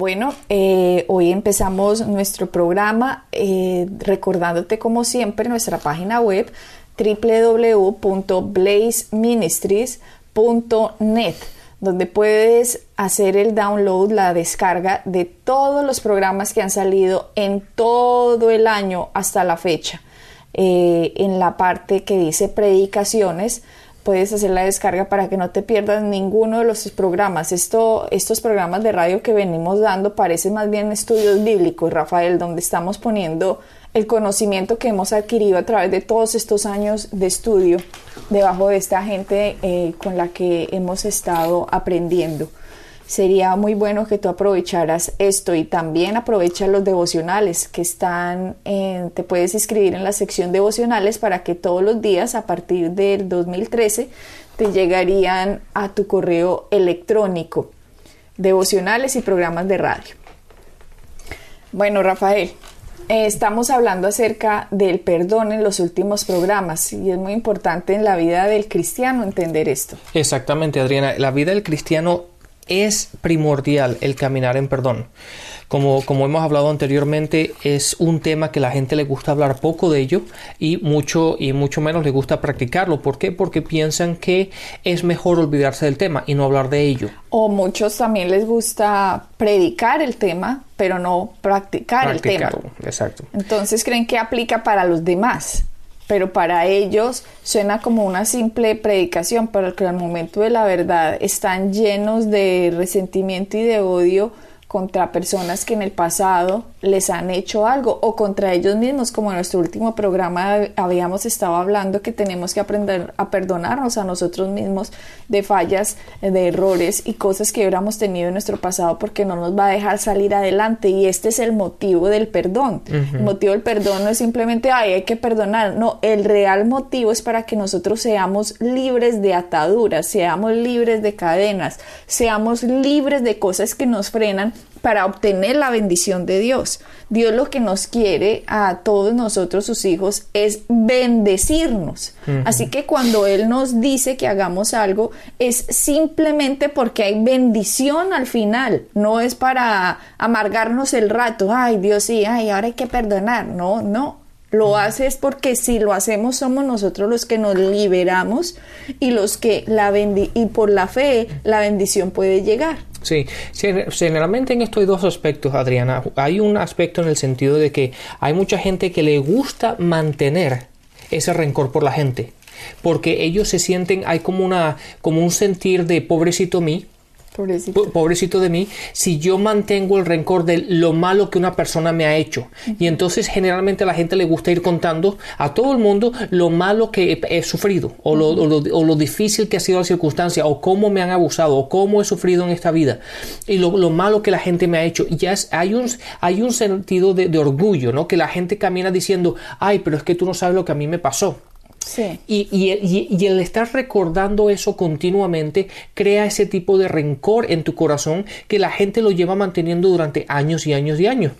Bueno, eh, hoy empezamos nuestro programa eh, recordándote como siempre nuestra página web www.blazeministries.net donde puedes hacer el download, la descarga de todos los programas que han salido en todo el año hasta la fecha. Eh, en la parte que dice predicaciones, puedes hacer la descarga para que no te pierdas ninguno de los programas. Esto, estos programas de radio que venimos dando parecen más bien estudios bíblicos, Rafael, donde estamos poniendo el conocimiento que hemos adquirido a través de todos estos años de estudio debajo de esta gente eh, con la que hemos estado aprendiendo. Sería muy bueno que tú aprovecharas esto y también aprovecha los devocionales que están, en, te puedes inscribir en la sección devocionales para que todos los días a partir del 2013 te llegarían a tu correo electrónico devocionales y programas de radio. Bueno, Rafael, estamos hablando acerca del perdón en los últimos programas y es muy importante en la vida del cristiano entender esto. Exactamente, Adriana. La vida del cristiano es primordial el caminar en perdón. Como, como hemos hablado anteriormente, es un tema que la gente le gusta hablar poco de ello y mucho, y mucho menos le gusta practicarlo. ¿Por qué? Porque piensan que es mejor olvidarse del tema y no hablar de ello. O muchos también les gusta predicar el tema, pero no practicar el tema. Exacto. Entonces creen que aplica para los demás pero para ellos suena como una simple predicación, pero que al momento de la verdad están llenos de resentimiento y de odio contra personas que en el pasado les han hecho algo o contra ellos mismos, como en nuestro último programa habíamos estado hablando que tenemos que aprender a perdonarnos a nosotros mismos de fallas, de errores y cosas que hubiéramos tenido en nuestro pasado porque no nos va a dejar salir adelante. Y este es el motivo del perdón. El motivo del perdón no es simplemente, ay, hay que perdonar, no, el real motivo es para que nosotros seamos libres de ataduras, seamos libres de cadenas, seamos libres de cosas que nos frenan para obtener la bendición de Dios. Dios lo que nos quiere a todos nosotros, sus hijos, es bendecirnos. Así que cuando Él nos dice que hagamos algo, es simplemente porque hay bendición al final. No es para amargarnos el rato. Ay, Dios sí, ay, ahora hay que perdonar. No, no. Lo hace es porque si lo hacemos somos nosotros los que nos liberamos y los que la y por la fe la bendición puede llegar. Sí, generalmente en esto hay dos aspectos, Adriana. Hay un aspecto en el sentido de que hay mucha gente que le gusta mantener ese rencor por la gente, porque ellos se sienten, hay como una, como un sentir de pobrecito mí, Pobrecito. de mí, si yo mantengo el rencor de lo malo que una persona me ha hecho. Y entonces generalmente a la gente le gusta ir contando a todo el mundo lo malo que he, sufrido, o lo, o, lo, difícil que ha sido la circunstancia, o cómo me han abusado, o cómo he sufrido en esta vida, y lo, malo que la gente me ha hecho. Y ya hay, un, hay un sentido de, de orgullo, ¿no? Que la gente camina diciendo, ay, pero es que tú no sabes lo que a mí me pasó. Y, y, el estar recordando eso continuamente crea ese tipo de rencor en tu corazón que la gente lo lleva manteniendo durante años y años y años.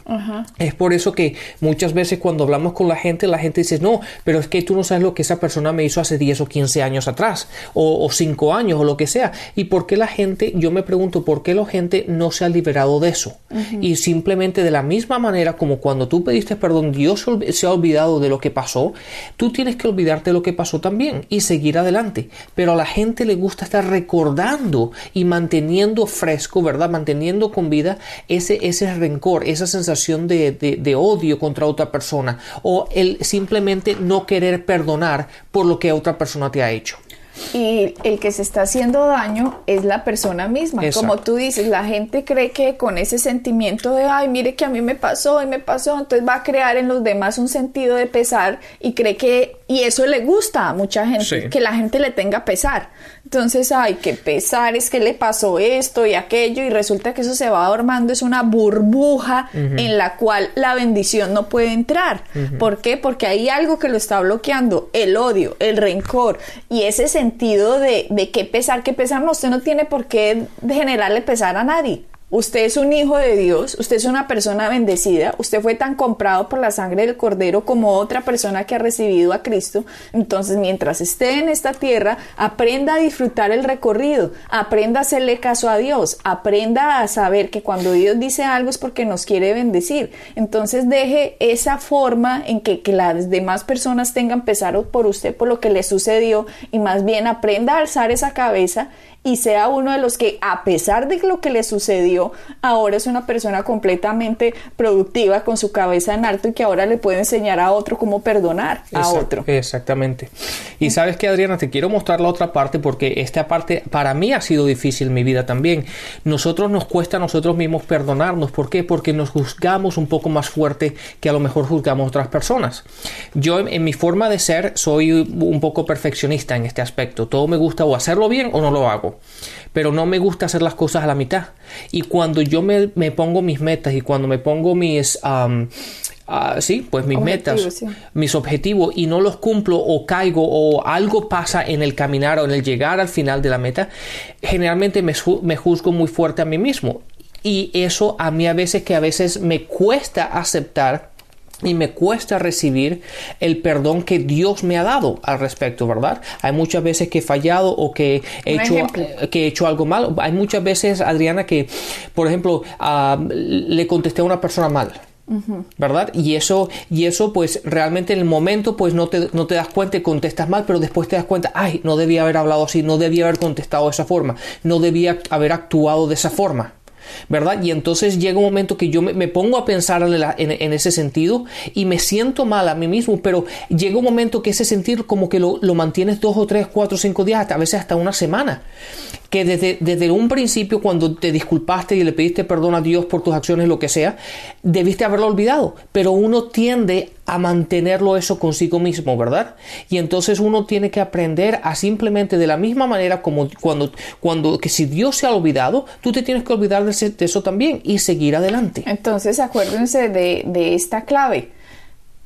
Es por eso que muchas veces cuando hablamos con la gente, la gente dice, no, pero es que tú no sabes lo que esa persona me hizo hace 10 o 15 años atrás, o, o 5 años, o lo que sea. ¿Y por qué la gente, yo me pregunto, por qué la gente no se ha liberado de eso? Y simplemente de la misma manera como cuando tú pediste perdón, Dios se ha olvidado de lo que pasó, tú tienes que olvidarte lo que pasó también y seguir adelante. Pero a la gente le gusta estar recordando y manteniendo fresco, ¿verdad? Manteniendo con vida ese, ese rencor, esa sensación de, de odio contra otra persona o el simplemente no querer perdonar por lo que otra persona te ha hecho y el que se está haciendo daño es la persona misma. Como tú dices, la gente cree que con ese sentimiento de, ay, mire que a mí me pasó y me pasó, entonces va a crear en los demás un sentido de pesar y cree que, y eso le gusta a mucha gente, que la gente le tenga pesar. Entonces, ay, qué pesar, es que le pasó esto y aquello, y resulta que eso se va armando, es una burbuja en la cual la bendición no puede entrar. ¿Por qué? Porque hay algo que lo está bloqueando, el odio, el rencor, y ese sentido de, de qué pesar, qué pesar, no, usted no tiene por qué generarle pesar a nadie. Usted es un hijo de Dios, usted es una persona bendecida, usted fue tan comprado por la sangre del Cordero como otra persona que ha recibido a Cristo. Entonces, mientras esté en esta tierra, aprenda a disfrutar el recorrido, aprenda a hacerle caso a Dios, aprenda a saber que cuando Dios dice algo es porque nos quiere bendecir. Entonces, deje esa forma en que, que las demás personas tengan pesar por usted, por lo que le sucedió, y más bien aprenda a alzar esa cabeza y sea uno de los que, a pesar de lo que le sucedió, ahora es una persona completamente productiva con su cabeza en alto y que ahora le puede enseñar a otro cómo perdonar a otro. Exactamente. Y sabes que, Adriana, te quiero mostrar la otra parte porque esta parte para mí ha sido difícil en mi vida también. Nosotros nos cuesta a nosotros mismos perdonarnos. ¿Por qué? Porque nos juzgamos un poco más fuerte que a lo mejor juzgamos otras personas. Yo, en mi forma de ser, soy un poco perfeccionista en este aspecto. Todo me gusta o hacerlo bien o no lo hago. Pero no me gusta hacer las cosas a la mitad. Y cuando yo me, pongo mis metas y cuando me pongo mis... Ah, sí, pues mis metas, mis objetivos y no los cumplo o caigo o algo pasa en el caminar o en el llegar al final de la meta, generalmente me, me juzgo muy fuerte a mí mismo. Y eso a mí a veces que a veces me cuesta aceptar y me cuesta recibir el perdón que Dios me ha dado al respecto, ¿verdad? Hay muchas veces que he fallado o que he, hecho, que he hecho algo mal. Hay muchas veces, Adriana, que, por ejemplo, ah, le contesté a una persona mal. ¿Verdad? Y eso, y eso, pues realmente en el momento, pues no te, no te das cuenta y contestas mal, pero después te das cuenta, ay, no debía haber hablado así, no debía haber contestado de esa forma, no debía haber actuado de esa forma. ¿Verdad? Y entonces llega un momento que yo me, pongo a pensar en, ese sentido y me siento mal a mí mismo, pero llega un momento que ese sentir como que lo, lo mantienes dos o tres, cuatro, cinco días, a veces hasta una semana que desde, desde un principio cuando te disculpaste y le pediste perdón a Dios por tus acciones, lo que sea, debiste haberlo olvidado, pero uno tiende a mantenerlo eso consigo mismo, ¿verdad? Y entonces uno tiene que aprender a simplemente de la misma manera como cuando, cuando que si Dios se ha olvidado, tú te tienes que olvidar de, eso también y seguir adelante. Entonces acuérdense de, de esta clave,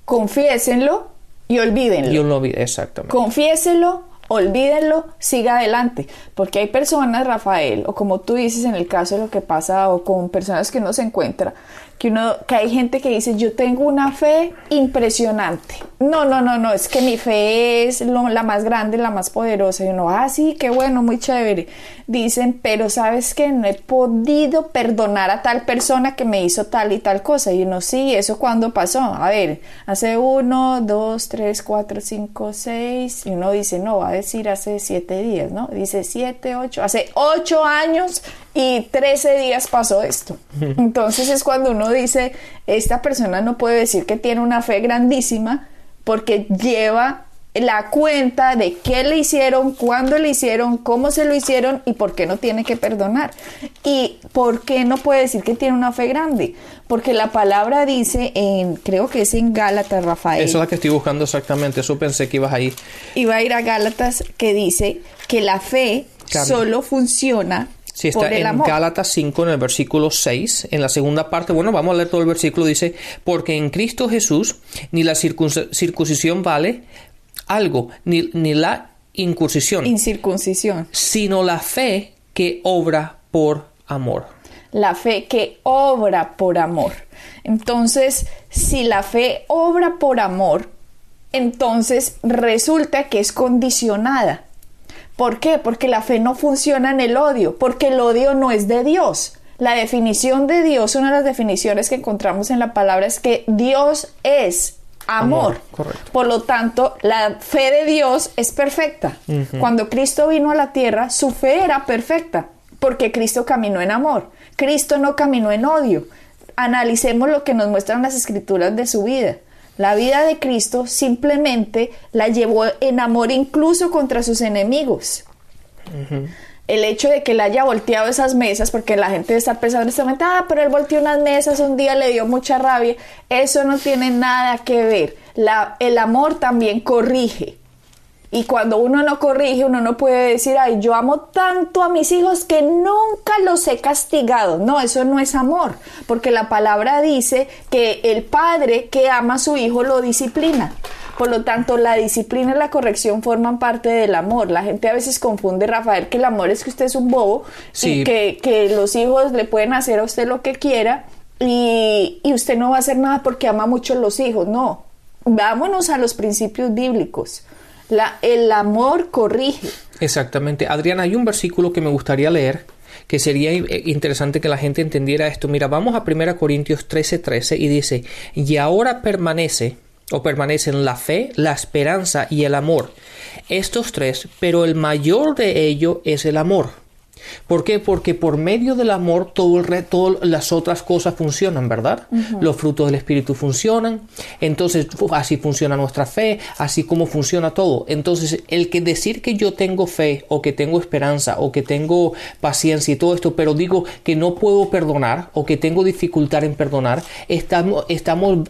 confiésenlo y olvídenlo. Y olvídenlo, exactamente. Confiésenlo, olvídenlo, siga adelante, porque hay personas, Rafael, o como tú dices en el caso de lo que pasa, o con personas que uno se encuentra, que uno, que hay gente que dice, yo tengo una fe impresionante. No, no, no, no, es que mi fe es la más grande, la más poderosa. Y uno, ah, sí, qué bueno, muy chévere. Dicen, pero sabes que no he podido perdonar a tal persona que me hizo tal y tal cosa. Y uno, sí, ¿eso cuándo pasó? A ver, hace uno, dos, tres, cuatro, cinco, seis. Y uno dice, no, va a decir hace siete días, ¿no? Dice siete, ocho, hace ocho años y 13 días pasó esto. Entonces es cuando uno dice, esta persona no puede decir que tiene una fe grandísima porque lleva la cuenta de qué le hicieron, cuándo le hicieron, cómo se lo hicieron y por qué no tiene que perdonar. Y por qué no puede decir que tiene una fe grande. Porque la palabra dice en, creo que es en Gálatas, Rafael. Eso es la que estoy buscando exactamente, eso pensé que ibas a ir. Iba a ir a Gálatas que dice que la fe solo funciona Sí, está en Gálatas 5, en el versículo 6, en la segunda parte, bueno, vamos a leer todo el versículo, dice, porque en Cristo Jesús ni la circuncisión vale algo, ni, ni la incursión. Incircuncisión. Sino la fe que obra por amor. La fe que obra por amor. Entonces, si la fe obra por amor, entonces resulta que es condicionada. ¿Por qué? Porque la fe no funciona en el odio, porque el odio no es de Dios. La definición de Dios, una de las definiciones que encontramos en la palabra es que Dios es amor. Por lo tanto, la fe de Dios es perfecta. Cuando Cristo vino a la tierra, su fe era perfecta, porque Cristo caminó en amor. Cristo no caminó en odio. Analicemos lo que nos muestran las escrituras de su vida. La vida de Cristo simplemente la llevó en amor incluso contra sus enemigos. El hecho de que él haya volteado esas mesas, porque la gente está pensando en este momento, ah, pero él volteó unas mesas, un día le dio mucha rabia, eso no tiene nada que ver. el amor también corrige. Y cuando uno no corrige, uno no puede decir, ay, yo amo tanto a mis hijos que nunca los he castigado. No, eso no es amor, porque la palabra dice que el padre que ama a su hijo lo disciplina. Por lo tanto, la disciplina y la corrección forman parte del amor. La gente a veces confunde, Rafael, que el amor es que usted es un bobo y que, que los hijos le pueden hacer a usted lo que quiera y, y usted no va a hacer nada porque ama mucho a los hijos. No, vámonos a los principios bíblicos. La, el amor corrige. Exactamente. Adriana, hay un versículo que me gustaría leer que sería interesante que la gente entendiera esto. Mira, vamos a 1 Corintios 13:13 13, y dice, y ahora permanece o permanecen la fe, la esperanza y el amor. Estos tres, pero el mayor de ello es el amor. ¿Por qué? Porque por medio del amor todo el todas las otras cosas funcionan, ¿verdad? Los frutos del Espíritu funcionan, entonces así funciona nuestra fe, así como funciona todo. Entonces el que decir que yo tengo fe o que tengo esperanza o que tengo paciencia y todo esto, pero digo que no puedo perdonar o que tengo dificultad en perdonar, estamos, estamos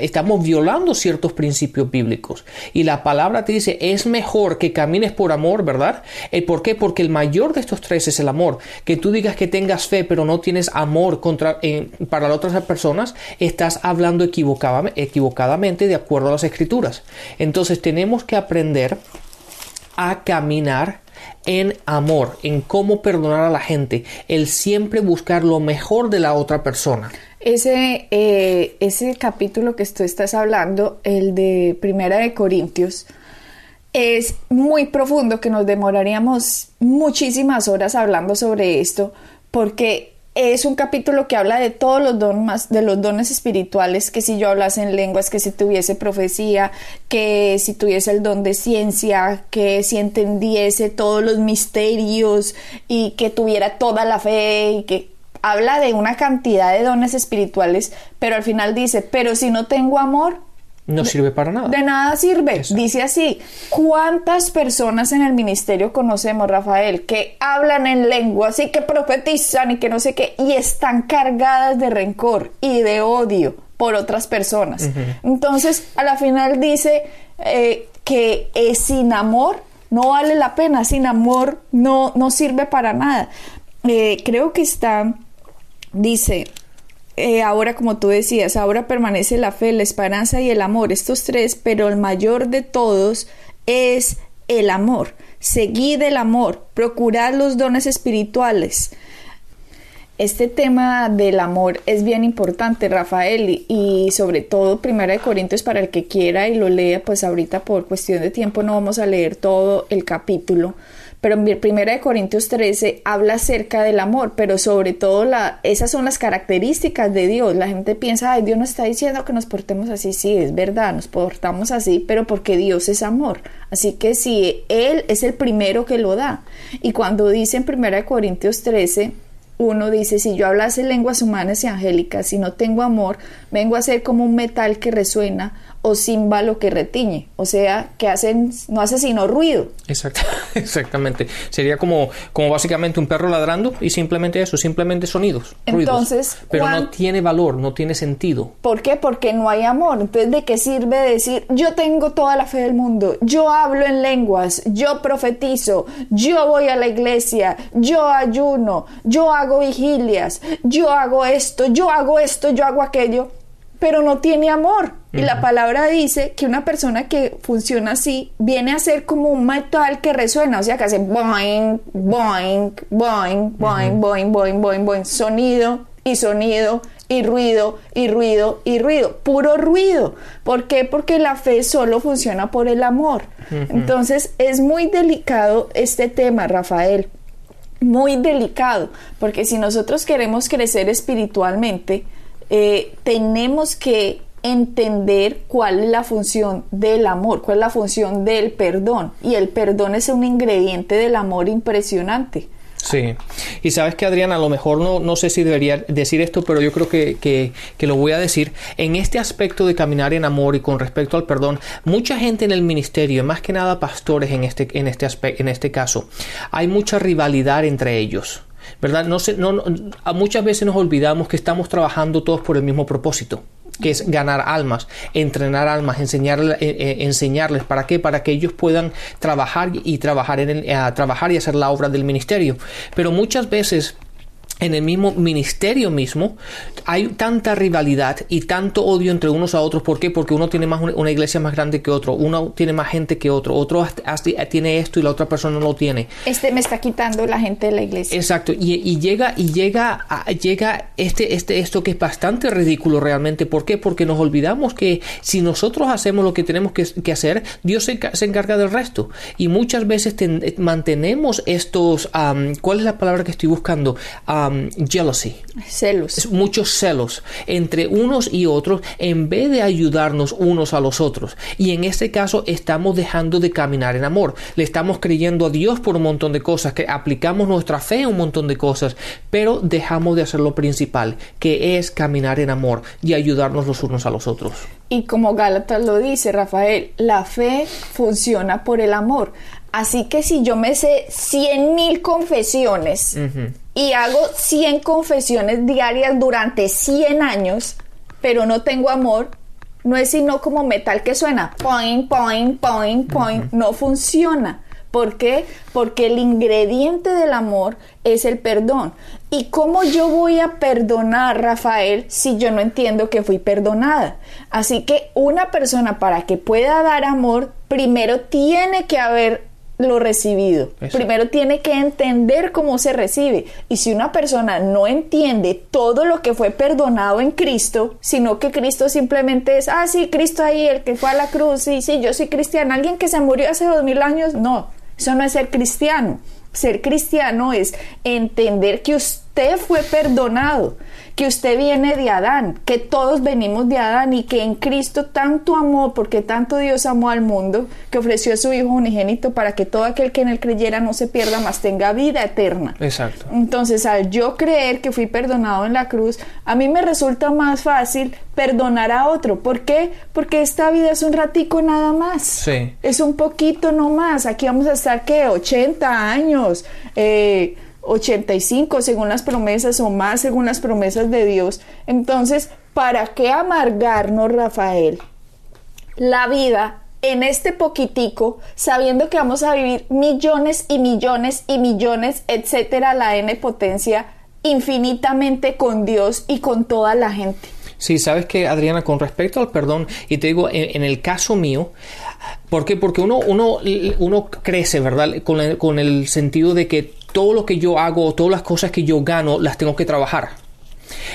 estamos violando ciertos principios bíblicos. Y la palabra te dice, es mejor que camines por amor, ¿verdad? ¿El ¿Por qué? Porque el mayor de estos tres es el amor. Que tú digas que tengas fe, pero no tienes amor contra, para las otras personas, estás hablando equivocadamente de acuerdo a las escrituras. Entonces tenemos que aprender a caminar en amor, en cómo perdonar a la gente, el siempre buscar lo mejor de la otra persona. Ese, eh, ese capítulo que tú estás hablando, el de Primera de Corintios, es muy profundo, que nos demoraríamos muchísimas horas hablando sobre esto, porque es un capítulo que habla de todos los dones, de los dones espirituales, que si yo hablase en lenguas, que si tuviese profecía, que si tuviese el don de ciencia, que si entendiese todos los misterios y que tuviera toda la fe y que habla de una cantidad de dones espirituales, pero al final dice, pero si no tengo amor, no sirve para nada. De nada sirve. Dice así, ¿cuántas personas en el ministerio conocemos, Rafael, que hablan en lengua, y que profetizan y que no sé qué, y están cargadas de rencor y de odio por otras personas? Entonces, a la final dice eh, que es sin amor no vale la pena, sin amor no, no sirve para nada. Eh, creo que está Dice, eh, ahora como tú decías, ahora permanece la fe, la esperanza y el amor, estos tres, pero el mayor de todos es el amor. Seguid el amor, procurad los dones espirituales. Este tema del amor es bien importante, Rafael, y sobre todo Primera de Corintios para el que quiera y lo lea, pues ahorita por cuestión de tiempo no vamos a leer todo el capítulo, pero en 1 Corintios 13 habla acerca del amor, pero sobre todo la, esas son las características de Dios. La gente piensa, ay, Dios no está diciendo que nos portemos así. Sí, es verdad, nos portamos así, pero porque Dios es amor. Así que si Él es el primero que lo da. Y cuando dice en 1 Corintios 13, uno dice, si yo hablase lenguas humanas y angélicas, si no tengo amor, vengo a ser como un metal que resuena o címbalo que retiñe, o sea, que hacen, no hace sino ruido. exactamente. Sería como, como básicamente un perro ladrando y simplemente eso, simplemente sonidos. Entonces, pero no tiene valor, no tiene sentido. ¿Por qué? Porque no hay amor. Entonces, ¿de qué sirve decir, yo tengo toda la fe del mundo, yo hablo en lenguas, yo profetizo, yo voy a la iglesia, yo ayuno, yo hago vigilias, yo hago esto, yo hago esto, yo hago aquello? Pero no tiene amor. Y la palabra dice que una persona que funciona así viene a ser como un metal que resuena, o sea, que hace boing, boing, boing, boing, boing, boing, boing, boing, sonido y sonido y ruido y ruido y ruido, puro ruido. ¿Por qué? Porque la fe solo funciona por el amor. Entonces es muy delicado este tema, Rafael. Muy delicado, porque si nosotros queremos crecer espiritualmente, eh, tenemos que entender cuál es la función del amor, cuál es la función del perdón. Y el perdón es un ingrediente del amor impresionante. Sí, y sabes que Adriana, a lo mejor no, no sé si debería decir esto, pero yo creo que, que, que, lo voy a decir. En este aspecto de caminar en amor y con respecto al perdón, mucha gente en el ministerio, más que nada pastores en este, en este, aspecto, en este caso, hay mucha rivalidad entre ellos. ¿Verdad? No, no, muchas veces nos olvidamos que estamos trabajando todos por el mismo propósito. que es ganar almas, entrenar almas, enseñarles, eh, eh, enseñarles para qué, para que ellos puedan trabajar y trabajar en el, trabajar y hacer la obra del ministerio. Pero muchas veces en el mismo ministerio mismo hay tanta rivalidad y tanto odio entre unos a otros. ¿Por qué? Porque uno tiene más una iglesia más grande que otro, uno tiene más gente que otro, otro tiene esto y la otra persona no lo tiene. Este me está quitando la gente de la iglesia. Exacto. Y, llega y llega llega este este esto que es bastante ridículo realmente. ¿Por qué? Porque nos olvidamos que si nosotros hacemos lo que tenemos que, hacer, Dios se, encarga del resto. Y muchas veces mantenemos estos, ¿cuál es la palabra que estoy buscando? Um, jealousy. Celos. Muchos celos entre unos y otros en vez de ayudarnos unos a los otros. Y en este caso estamos dejando de caminar en amor. Le estamos creyendo a Dios por un montón de cosas, que aplicamos nuestra fe en un montón de cosas, pero dejamos de hacer lo principal, que es caminar en amor y ayudarnos los unos a los otros. Y como Gálatas lo dice, Rafael, la fe funciona por el amor. Así que si yo me sé cien mil confesiones y hago 100 confesiones diarias durante 100 años, pero no tengo amor, no es sino como metal que suena, point, point, point, point, no funciona. ¿Por qué? Porque el ingrediente del amor es el perdón. ¿Y cómo yo voy a perdonar, Rafael, si yo no entiendo que fui perdonada? Así que una persona para que pueda dar amor, primero tiene que haber lo recibido. Primero tiene que entender cómo se recibe. Y si una persona no entiende todo lo que fue perdonado en Cristo, sino que Cristo simplemente es, ah, sí, Cristo ahí, el que fue a la cruz, sí, sí, yo soy cristiano, alguien que se murió hace dos mil años, no, eso no es ser cristiano. Ser cristiano es entender que usted fue perdonado, que usted viene de Adán, que todos venimos de Adán y que en Cristo tanto amó, porque tanto Dios amó al mundo, que ofreció a su Hijo unigénito para que todo aquel que en él creyera no se pierda, más tenga vida eterna. Exacto. Entonces, al yo creer que fui perdonado en la cruz, a mí me resulta más fácil perdonar a otro. ¿Por qué? Porque esta vida es un ratico nada más. Sí. Es un poquito no más. Aquí vamos a estar, ¿qué? 80 años. Eh, 85 según las promesas o más según las promesas de Dios. Entonces, ¿para qué amargarnos, Rafael, la vida en este poquitico, sabiendo que vamos a vivir millones y millones y millones, etcétera, la n potencia, infinitamente con Dios y con toda la gente? Sí, sabes que Adriana, con respecto al perdón, y te digo, en, el caso mío, ¿por qué? Porque uno, uno, uno crece, ¿verdad? Con con el sentido de que todo lo que yo hago, todas las cosas que yo gano, las tengo que trabajar.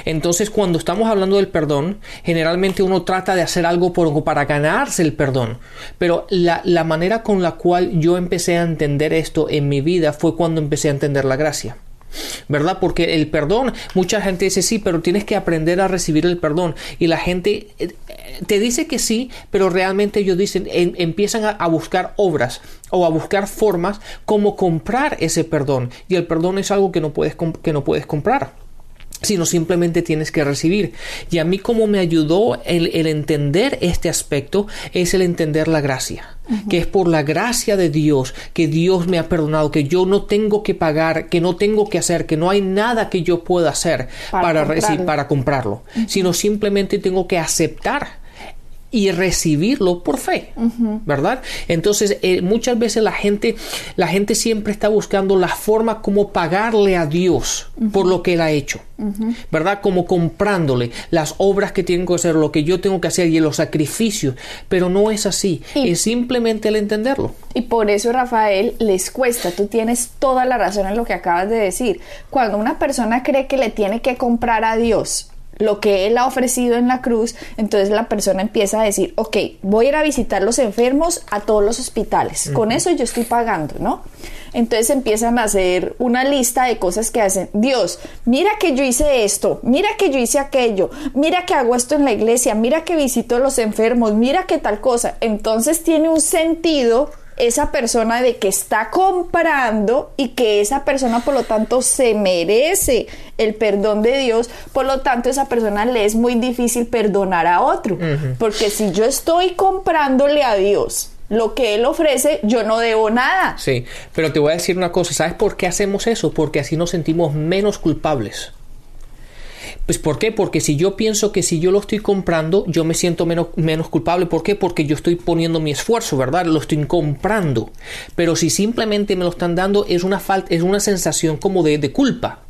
Entonces, cuando estamos hablando del perdón, generalmente uno trata de hacer algo para ganarse el perdón. Pero la, la manera con la cual yo empecé a entender esto en mi vida fue cuando empecé a entender la gracia. ¿Verdad? Porque el perdón, mucha gente dice sí, pero tienes que aprender a recibir el perdón. Y la gente eh, te dice que sí, pero realmente ellos dicen, empiezan a, buscar obras o a buscar formas como comprar ese perdón. Y el perdón es algo que no puedes, que no puedes comprar sino simplemente tienes que recibir. Y a mí como me ayudó el, entender este aspecto es el entender la gracia, que es por la gracia de Dios que Dios me ha perdonado, que yo no tengo que pagar, que no tengo que hacer, que no hay nada que yo pueda hacer para, comprarlo, para comprarlo sino simplemente tengo que aceptar y recibirlo por fe, ¿verdad? Entonces, eh, muchas veces la gente, la gente siempre está buscando la forma como pagarle a Dios por lo que Él ha hecho, ¿verdad? Como comprándole las obras que tengo que hacer, lo que yo tengo que hacer y los sacrificios, pero no es así, es simplemente el entenderlo. Y por eso, Rafael, les cuesta, tú tienes toda la razón en lo que acabas de decir. Cuando una persona cree que le tiene que comprar a Dios, lo que Él ha ofrecido en la cruz, entonces la persona empieza a decir, ok, voy a ir a visitar los enfermos a todos los hospitales, con eso yo estoy pagando, ¿no? Entonces empiezan a hacer una lista de cosas que hacen. Dios, mira que yo hice esto, mira que yo hice aquello, mira que hago esto en la iglesia, mira que visito a los enfermos, mira que tal cosa. Entonces tiene un sentido esa persona de que está comprando y que esa persona por lo tanto se merece el perdón de Dios, por lo tanto esa persona le es muy difícil perdonar a otro, porque si yo estoy comprándole a Dios lo que Él ofrece, yo no debo nada. Sí, pero te voy a decir una cosa, ¿sabes por qué hacemos eso? Porque así nos sentimos menos culpables. Pues ¿por qué? Porque si yo pienso que si yo lo estoy comprando, yo me siento menos, menos culpable. ¿Por qué? Porque yo estoy poniendo mi esfuerzo, ¿verdad? Lo estoy comprando. Pero si simplemente me lo están dando, es una falta, es una sensación como de, de culpa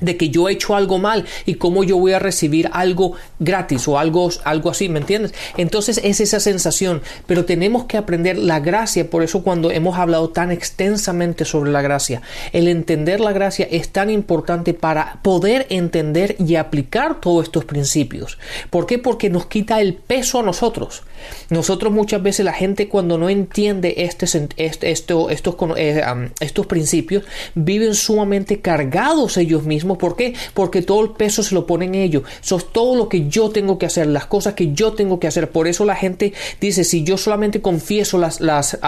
de que yo he hecho algo mal y cómo yo voy a recibir algo gratis o algo, algo así, ¿me entiendes? Entonces es esa sensación, pero tenemos que aprender la gracia, por eso cuando hemos hablado tan extensamente sobre la gracia, el entender la gracia es tan importante para poder entender y aplicar todos estos principios. ¿Por qué? Porque nos quita el peso a nosotros. Nosotros muchas veces la gente cuando no entiende este, este esto, estos, eh, estos principios viven sumamente cargados ellos mismos ¿Por qué? Porque todo el peso se lo ponen ellos. Eso es todo lo que yo tengo que hacer, las cosas que yo tengo que hacer. Por eso la gente dice, si yo solamente confieso las, las,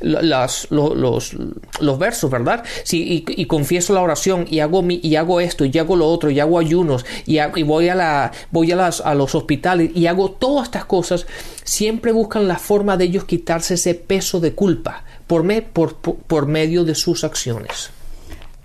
las los, los, versos, ¿verdad? Si, y, confieso la oración y hago, mi, y hago esto y hago lo otro y hago ayunos y, voy, a, la, voy a, las, a los hospitales y hago todas estas cosas, siempre buscan la forma de ellos quitarse ese peso de culpa por, me, por, por medio de sus acciones.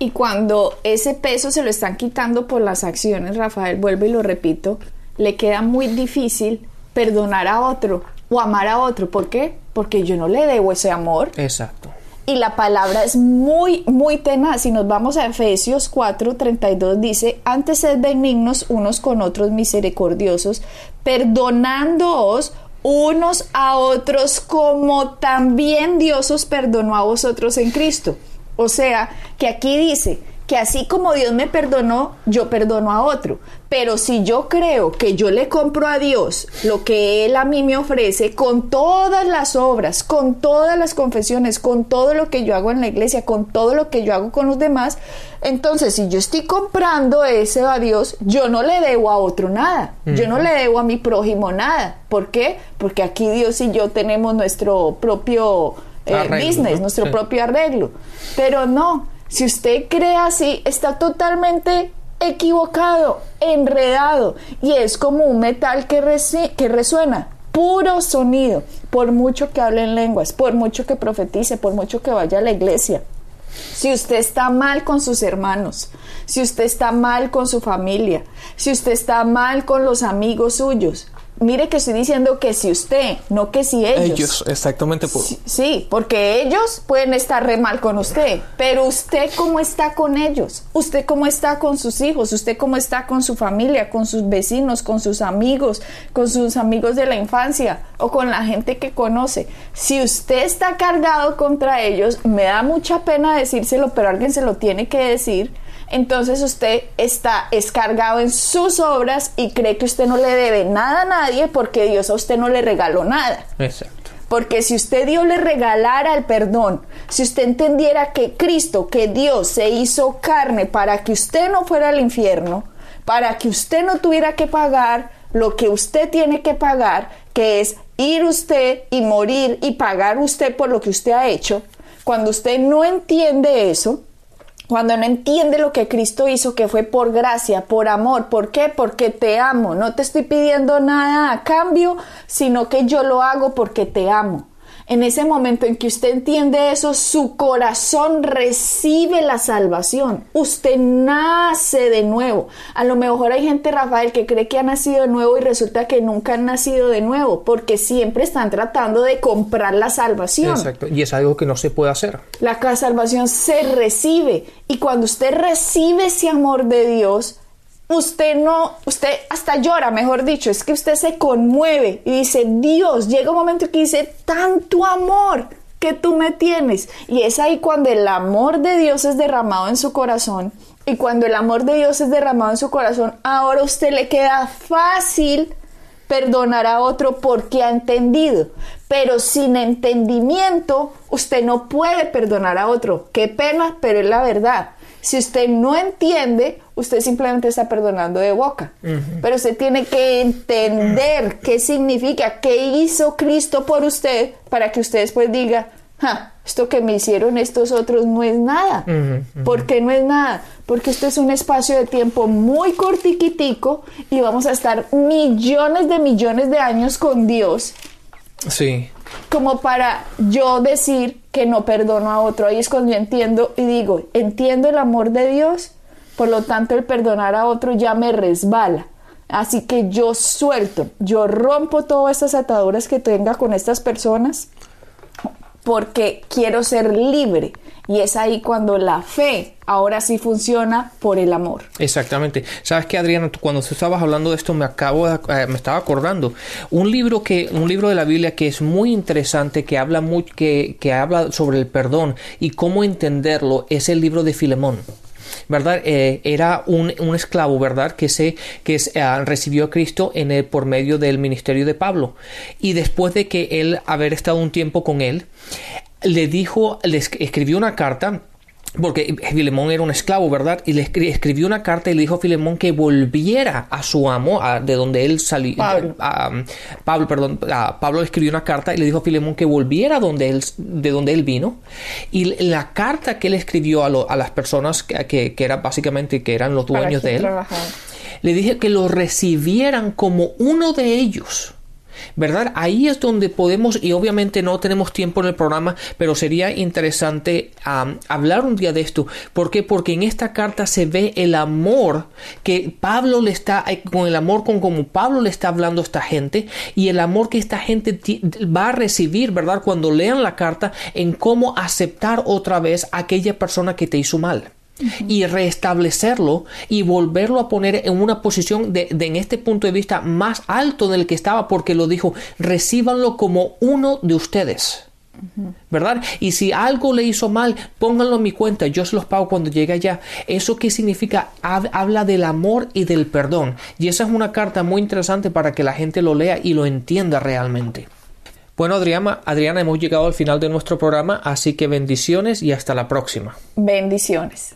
Y cuando ese peso se lo están quitando por las acciones, Rafael, vuelvo y lo repito, le queda muy difícil perdonar a otro o amar a otro. ¿Por qué? Porque yo no le debo ese amor. Exacto. Y la palabra es muy, muy tenaz. Si nos vamos a Efesios 4, 32, dice, antes sed benignos unos con otros misericordiosos, perdonándoos unos a otros como también Dios os perdonó a vosotros en Cristo. O sea, que aquí dice que así como Dios me perdonó, yo perdono a otro. Pero si yo creo que yo le compro a Dios lo que Él a mí me ofrece, con todas las obras, con todas las confesiones, con todo lo que yo hago en la iglesia, con todo lo que yo hago con los demás, entonces si yo estoy comprando ese a Dios, yo no le debo a otro nada. Yo no le debo a mi prójimo nada. ¿Por qué? Porque aquí Dios y yo tenemos nuestro propio eh, business, nuestro propio arreglo. Pero no, si usted cree así, está totalmente equivocado, enredado, y es como un metal que, que resuena, puro sonido, por mucho que hable en lenguas, por mucho que profetice, por mucho que vaya a la iglesia. Si usted está mal con sus hermanos, si usted está mal con su familia, si usted está mal con los amigos suyos, mire que estoy diciendo que si usted, no que si ellos. Ellos, exactamente. Sí, porque ellos pueden estar re mal con usted, pero usted cómo está con ellos, usted cómo está con sus hijos, usted cómo está con su familia, con sus vecinos, con sus amigos, con sus amigos de la infancia o con la gente que conoce. Si usted está cargado contra ellos, me da mucha pena decírselo, pero alguien se lo tiene que decir entonces usted está escargado en sus obras y cree que usted no le debe nada a nadie porque Dios a usted no le regaló nada. Exacto. Porque si usted Dios le regalara el perdón, si usted entendiera que Cristo, que Dios se hizo carne para que usted no fuera al infierno, para que usted no tuviera que pagar lo que usted tiene que pagar, que es ir usted y morir y pagar usted por lo que usted ha hecho, cuando usted no entiende eso, cuando no entiende lo que Cristo hizo, que fue por gracia, por amor. ¿Por qué? Porque te amo. No te estoy pidiendo nada a cambio, sino que yo lo hago porque te amo. En ese momento en que usted entiende eso, su corazón recibe la salvación. Usted nace de nuevo. A lo mejor hay gente, Rafael, que cree que ha nacido de nuevo y resulta que nunca han nacido de nuevo, porque siempre están tratando de comprar la salvación. Exacto, y es algo que no se puede hacer. La salvación se recibe y cuando usted recibe ese amor de Dios, usted no, usted hasta llora, mejor dicho, es que usted se conmueve y dice, Dios, llega un momento que dice, tanto amor que tú me tienes. Y es ahí cuando el amor de Dios es derramado en su corazón. Y cuando el amor de Dios es derramado en su corazón, ahora a usted le queda fácil perdonar a otro porque ha entendido. Pero sin entendimiento, usted no puede perdonar a otro. Qué pena, pero es la verdad. Si usted no entiende, usted simplemente está perdonando de boca. Pero usted tiene que entender qué significa, qué hizo Cristo por usted para que usted después diga, esto que me hicieron estos otros no es nada. ¿Por qué no es nada? Porque esto es un espacio de tiempo muy cortiquitico y vamos a estar millones de millones de años con Dios. Sí como para yo decir que no perdono a otro. Ahí es cuando yo entiendo y digo, entiendo el amor de Dios Por lo tanto, el perdonar a otro ya me resbala. Así que yo suelto, yo rompo todas estas ataduras que tenga con estas personas porque quiero ser libre. Y es ahí cuando la fe ahora sí funciona por el amor. Exactamente. Sabes que Adriana, cuando tú estabas hablando de esto me acabo de, eh, me estaba acordando un libro que un libro de la Biblia que es muy interesante que habla muy, que, que habla sobre el perdón y cómo entenderlo es el libro de Filemón. ¿Verdad? Eh, era un, un, esclavo, ¿verdad? Que, se, que uh, recibió a Cristo en el, por medio del ministerio de Pablo. Y después de que él haber estado un tiempo con él, le dijo, le escribió una carta porque Filemón era un esclavo, ¿verdad? Y le escribió una carta y le dijo a Filemón que volviera a su amo, de donde él salió. Pablo. Pablo, perdón. Pablo le escribió una carta y le dijo a Filemón que volviera donde él, de donde él vino. Y la carta que él escribió a, las personas que, que, que, era básicamente que eran los dueños de él, le dije que lo recibieran como uno de ellos ¿verdad? Ahí es donde podemos, y obviamente no tenemos tiempo en el programa, pero sería interesante hablar un día de esto. ¿Por qué? Porque en esta carta se ve el amor que Pablo le está, eh, con el amor con como Pablo le está hablando a esta gente, y el amor que esta gente va a recibir, ¿verdad? Cuando lean la carta, en cómo aceptar otra vez a aquella persona que te hizo mal y restablecerlo y volverlo a poner en una posición de, en este punto de vista más alto del que estaba porque lo dijo, recíbanlo como uno de ustedes. ¿Verdad? Y si algo le hizo mal, pónganlo en mi cuenta, yo se los pago cuando llegue allá. ¿Eso qué significa? Habla del amor y del perdón. Y esa es una carta muy interesante para que la gente lo lea y lo entienda realmente. Bueno, Adriana, Adriana, hemos llegado al final de nuestro programa, así que bendiciones y hasta la próxima. Bendiciones.